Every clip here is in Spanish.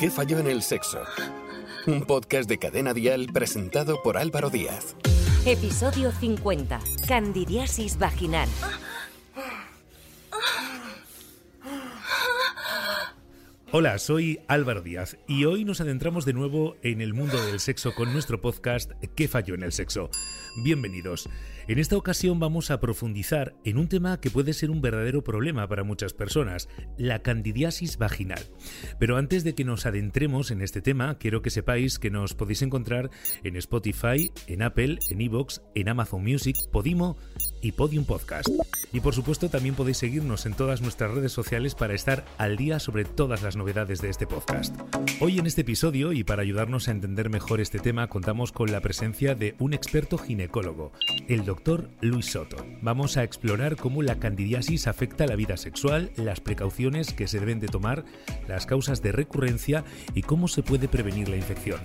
¿Qué falló en el sexo? Un podcast de Cadena Dial presentado por Álvaro Díaz. Episodio 50. Candidiasis vaginal. Hola, soy Álvaro Díaz y hoy nos adentramos de nuevo en el mundo del sexo con nuestro podcast ¿Qué falló en el sexo? Bienvenidos. En esta ocasión vamos a profundizar en un tema que puede ser un verdadero problema para muchas personas, la candidiasis vaginal. Pero antes de que nos adentremos en este tema, quiero que sepáis que nos podéis encontrar en Spotify, en Apple, en Evox, en Amazon Music, Podimo y Podium Podcast. Y por supuesto también podéis seguirnos en todas nuestras redes sociales para estar al día sobre todas las novedades de este podcast. Hoy en este episodio y para ayudarnos a entender mejor este tema contamos con la presencia de un experto ginecólogo, el doctor Luis Soto. Vamos a explorar cómo la candidiasis afecta la vida sexual, las precauciones que se deben de tomar, las causas de recurrencia y cómo se puede prevenir la infección.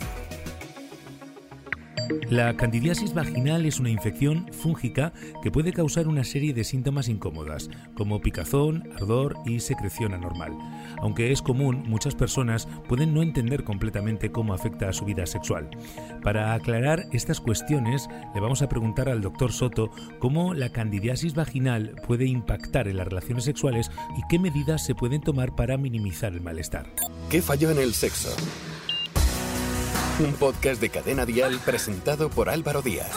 La candidiasis vaginal es una infección fúngica que puede causar una serie de síntomas incómodas, como picazón, ardor y secreción anormal. Aunque es común, muchas personas pueden no entender completamente cómo afecta a su vida sexual. Para aclarar estas cuestiones, le vamos a preguntar al doctor Soto cómo la candidiasis vaginal puede impactar en las relaciones sexuales y qué medidas se pueden tomar para minimizar el malestar. ¿Qué falló en el sexo? Un podcast de Cadena Dial presentado por Álvaro Díaz.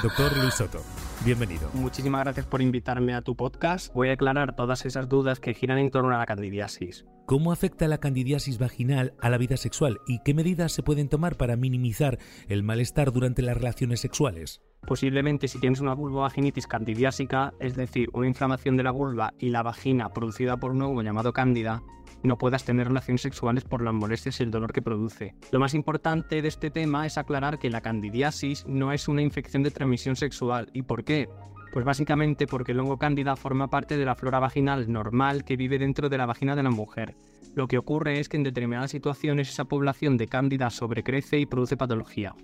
Doctor Luis Soto, bienvenido. Muchísimas gracias por invitarme a tu podcast. Voy a aclarar todas esas dudas que giran en torno a la candidiasis. ¿Cómo afecta la candidiasis vaginal a la vida sexual y qué medidas se pueden tomar para minimizar el malestar durante las relaciones sexuales? Posiblemente si tienes una vulvovaginitis candidiásica, es decir, una inflamación de la vulva y la vagina producida por un hongo llamado cándida, no puedas tener relaciones sexuales por las molestias y el dolor que produce. Lo más importante de este tema es aclarar que la candidiasis no es una infección de transmisión sexual. ¿Y por qué? Pues básicamente porque el hongo cándida forma parte de la flora vaginal normal que vive dentro de la vagina de la mujer. Lo que ocurre es que en determinadas situaciones esa población de cándida sobrecrece y produce patología.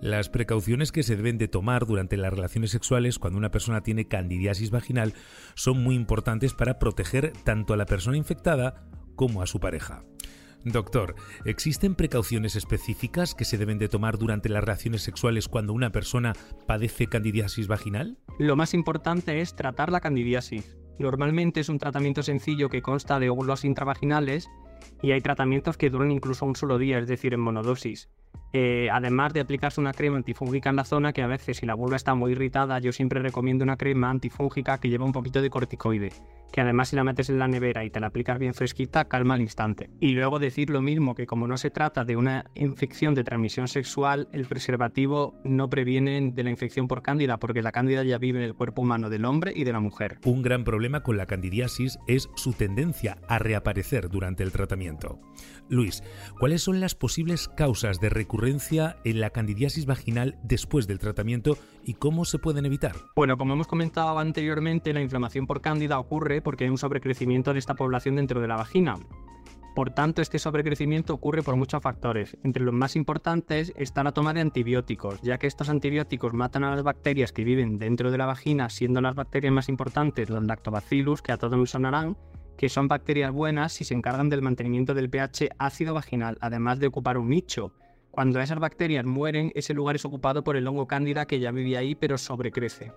Las precauciones que se deben de tomar durante las relaciones sexuales cuando una persona tiene candidiasis vaginal son muy importantes para proteger tanto a la persona infectada como a su pareja. Doctor, ¿existen precauciones específicas que se deben de tomar durante las relaciones sexuales cuando una persona padece candidiasis vaginal? Lo más importante es tratar la candidiasis. Normalmente es un tratamiento sencillo que consta de óvulos intravaginales y hay tratamientos que duran incluso un solo día, es decir, en monodosis. Eh, además de aplicarse una crema antifúngica en la zona, que a veces si la vulva está muy irritada, yo siempre recomiendo una crema antifúngica que lleva un poquito de corticoide, que además si la metes en la nevera y te la aplicas bien fresquita, calma al instante. Y luego decir lo mismo, que como no se trata de una infección de transmisión sexual, el preservativo no previene de la infección por cándida, porque la cándida ya vive en el cuerpo humano del hombre y de la mujer. Un gran problema con la candidiasis es su tendencia a reaparecer durante el tratamiento. Luis, ¿cuáles son las posibles causas de recurrencia en la candidiasis vaginal después del tratamiento y cómo se pueden evitar? Bueno, como hemos comentado anteriormente, la inflamación por cándida ocurre porque hay un sobrecrecimiento de esta población dentro de la vagina. Por tanto, este sobrecrecimiento ocurre por muchos factores. Entre los más importantes está la toma de antibióticos, ya que estos antibióticos matan a las bacterias que viven dentro de la vagina, siendo las bacterias más importantes los lactobacillus, que a todos nos sonarán, que son bacterias buenas y se encargan del mantenimiento del pH ácido vaginal, además de ocupar un nicho. Cuando esas bacterias mueren, ese lugar es ocupado por el hongo cándida que ya vivía ahí pero sobrecrece.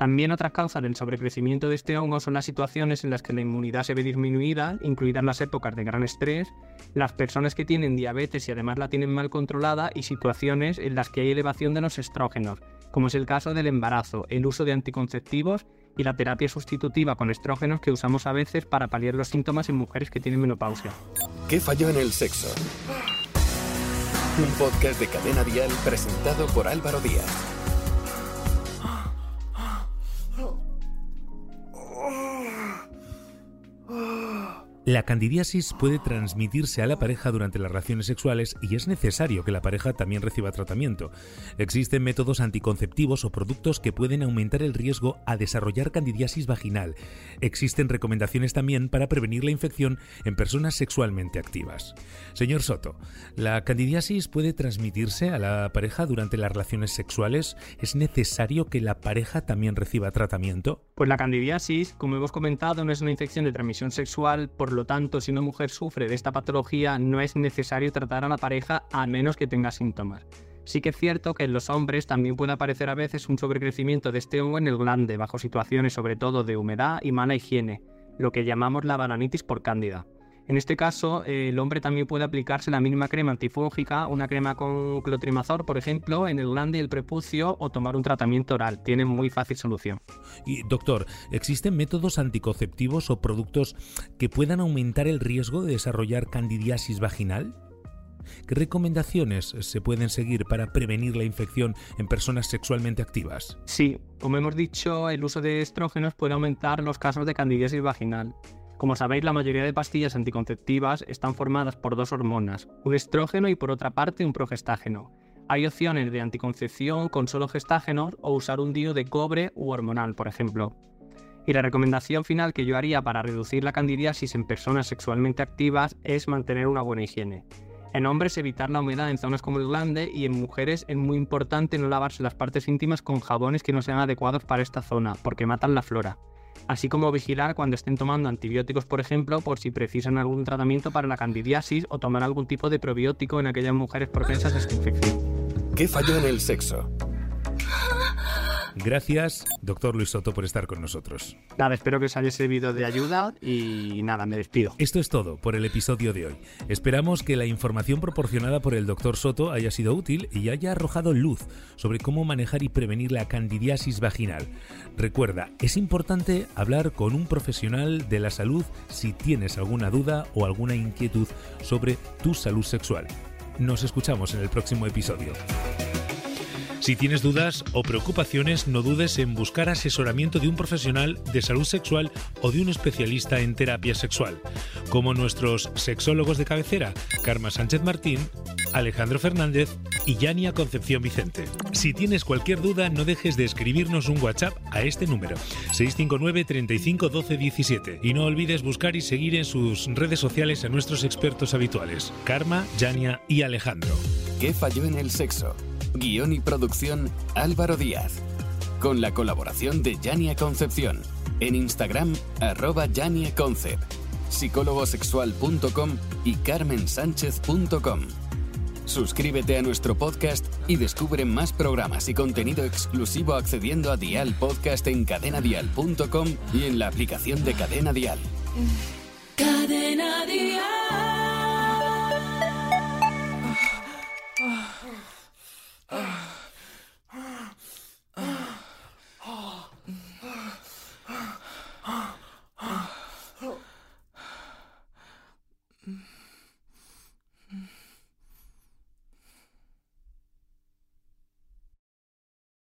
También otras causas del sobrecrecimiento de este hongo son las situaciones en las que la inmunidad se ve disminuida, incluidas las épocas de gran estrés, las personas que tienen diabetes y además la tienen mal controlada y situaciones en las que hay elevación de los estrógenos, como es el caso del embarazo, el uso de anticonceptivos y la terapia sustitutiva con estrógenos que usamos a veces para paliar los síntomas en mujeres que tienen menopausia. ¿Qué falló en el sexo? Un podcast de Cadena Dial presentado por Álvaro Díaz. La candidiasis puede transmitirse a la pareja durante las relaciones sexuales y es necesario que la pareja también reciba tratamiento. Existen métodos anticonceptivos o productos que pueden aumentar el riesgo a desarrollar candidiasis vaginal. Existen recomendaciones también para prevenir la infección en personas sexualmente activas. Señor Soto, ¿la candidiasis puede transmitirse a la pareja durante las relaciones sexuales? ¿Es necesario que la pareja también reciba tratamiento? Pues la candidiasis, como hemos comentado, no es una infección de transmisión sexual, por lo lo tanto, si una mujer sufre de esta patología, no es necesario tratar a la pareja a menos que tenga síntomas. Sí que es cierto que en los hombres también puede aparecer a veces un sobrecrecimiento de este hongo en el glande, bajo situaciones sobre todo de humedad y mala higiene, lo que llamamos la bananitis por cándida. En este caso, el hombre también puede aplicarse la mínima crema antifúngica, una crema con clotrimazol, por ejemplo, en el glande y el prepucio o tomar un tratamiento oral. Tiene muy fácil solución. Y doctor, ¿existen métodos anticonceptivos o productos que puedan aumentar el riesgo de desarrollar candidiasis vaginal? ¿Qué recomendaciones se pueden seguir para prevenir la infección en personas sexualmente activas? Sí, como hemos dicho, el uso de estrógenos puede aumentar los casos de candidiasis vaginal. Como sabéis, la mayoría de pastillas anticonceptivas están formadas por dos hormonas, un estrógeno y por otra parte un progestágeno. Hay opciones de anticoncepción con solo gestágenos o usar un DIU de cobre u hormonal, por ejemplo. Y la recomendación final que yo haría para reducir la candidiasis en personas sexualmente activas es mantener una buena higiene. En hombres evitar la humedad en zonas como el glande y en mujeres es muy importante no lavarse las partes íntimas con jabones que no sean adecuados para esta zona, porque matan la flora así como vigilar cuando estén tomando antibióticos, por ejemplo, por si precisan algún tratamiento para la candidiasis o tomar algún tipo de probiótico en aquellas mujeres propensas a esta infección. ¿Qué falló en el sexo? Gracias, doctor Luis Soto, por estar con nosotros. Nada, espero que os haya servido de ayuda y nada, me despido. Esto es todo por el episodio de hoy. Esperamos que la información proporcionada por el doctor Soto haya sido útil y haya arrojado luz sobre cómo manejar y prevenir la candidiasis vaginal. Recuerda, es importante hablar con un profesional de la salud si tienes alguna duda o alguna inquietud sobre tu salud sexual. Nos escuchamos en el próximo episodio. Si tienes dudas o preocupaciones, no dudes en buscar asesoramiento de un profesional de salud sexual o de un especialista en terapia sexual, como nuestros sexólogos de cabecera, Karma Sánchez Martín, Alejandro Fernández y Yania Concepción Vicente. Si tienes cualquier duda, no dejes de escribirnos un WhatsApp a este número, 659 35 12 17. Y no olvides buscar y seguir en sus redes sociales a nuestros expertos habituales, Karma, Yania y Alejandro. ¿Qué falló en el sexo? Guión y producción Álvaro Díaz. Con la colaboración de Yania Concepción. En Instagram, arroba Yania Concept. psicólogosexual.com y carmensánchez.com. Suscríbete a nuestro podcast y descubre más programas y contenido exclusivo accediendo a Dial Podcast en cadenadial.com y en la aplicación de Cadena Dial. Cadena Dial.